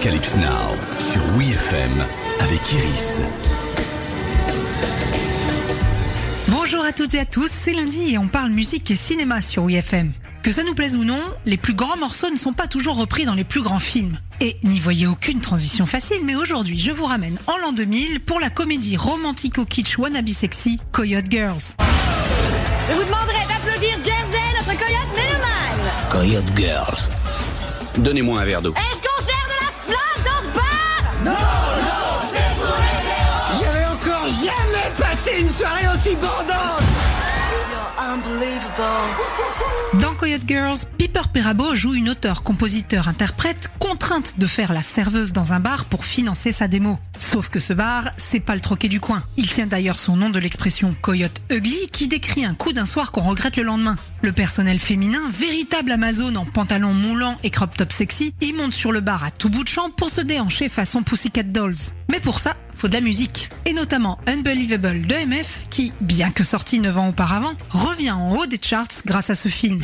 Apocalypse Now sur WeFM avec Iris. Bonjour à toutes et à tous, c'est lundi et on parle musique et cinéma sur WeFM. Que ça nous plaise ou non, les plus grands morceaux ne sont pas toujours repris dans les plus grands films. Et n'y voyez aucune transition facile, mais aujourd'hui je vous ramène en l'an 2000 pour la comédie romantico-kitsch wannabe sexy Coyote Girls. Je vous demanderai d'applaudir Jersey, notre coyote mélomane. Coyote Girls. Donnez-moi un verre d'eau. Est-ce Dans Girls, Piper Perabo joue une auteure, compositeur, interprète contrainte de faire la serveuse dans un bar pour financer sa démo. Sauf que ce bar, c'est pas le troquet du coin. Il tient d'ailleurs son nom de l'expression Coyote Ugly qui décrit un coup d'un soir qu'on regrette le lendemain. Le personnel féminin, véritable Amazon en pantalon moulant et crop top sexy, y monte sur le bar à tout bout de champ pour se déhancher façon Pussycat Dolls. Mais pour ça, faut de la musique. Et notamment Unbelievable de MF qui, bien que sorti 9 ans auparavant, revient en haut des charts grâce à ce film.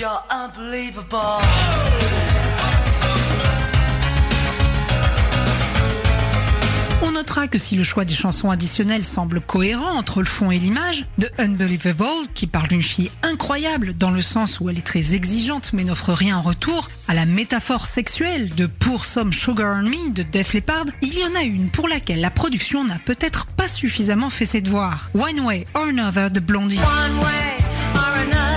On notera que si le choix des chansons additionnelles semble cohérent entre le fond et l'image, de Unbelievable, qui parle d'une fille incroyable dans le sens où elle est très exigeante mais n'offre rien en retour, à la métaphore sexuelle de Pour Some Sugar on Me de Def Leppard, il y en a une pour laquelle la production n'a peut-être pas suffisamment fait ses devoirs. One Way or Another de Blondie. One way or another,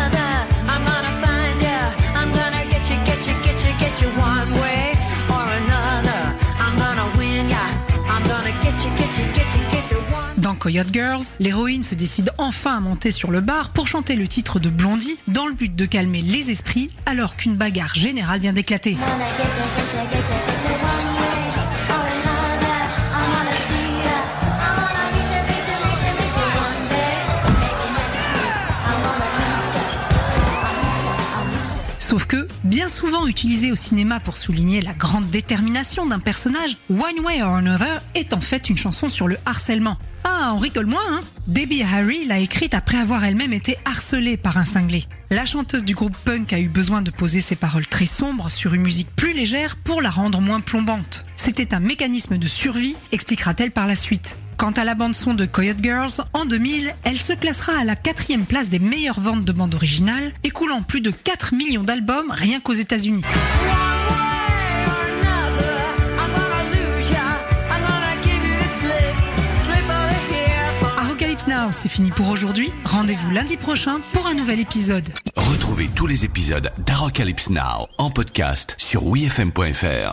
L'héroïne se décide enfin à monter sur le bar pour chanter le titre de Blondie dans le but de calmer les esprits alors qu'une bagarre générale vient d'éclater. Sauf que, bien souvent utilisé au cinéma pour souligner la grande détermination d'un personnage, One Way or Another est en fait une chanson sur le harcèlement. Ah, on rigole moins, hein Debbie Harry l'a écrite après avoir elle-même été harcelée par un cinglé. La chanteuse du groupe punk a eu besoin de poser ses paroles très sombres sur une musique plus légère pour la rendre moins plombante. C'était un mécanisme de survie, expliquera-t-elle par la suite. Quant à la bande-son de Coyote Girls, en 2000, elle se classera à la quatrième place des meilleures ventes de bandes originales, écoulant plus de 4 millions d'albums rien qu'aux États-Unis. Now, c'est fini pour aujourd'hui. Rendez-vous lundi prochain pour un nouvel épisode. Retrouvez tous les épisodes d'Apocalypse Now en podcast sur WeFM.fr.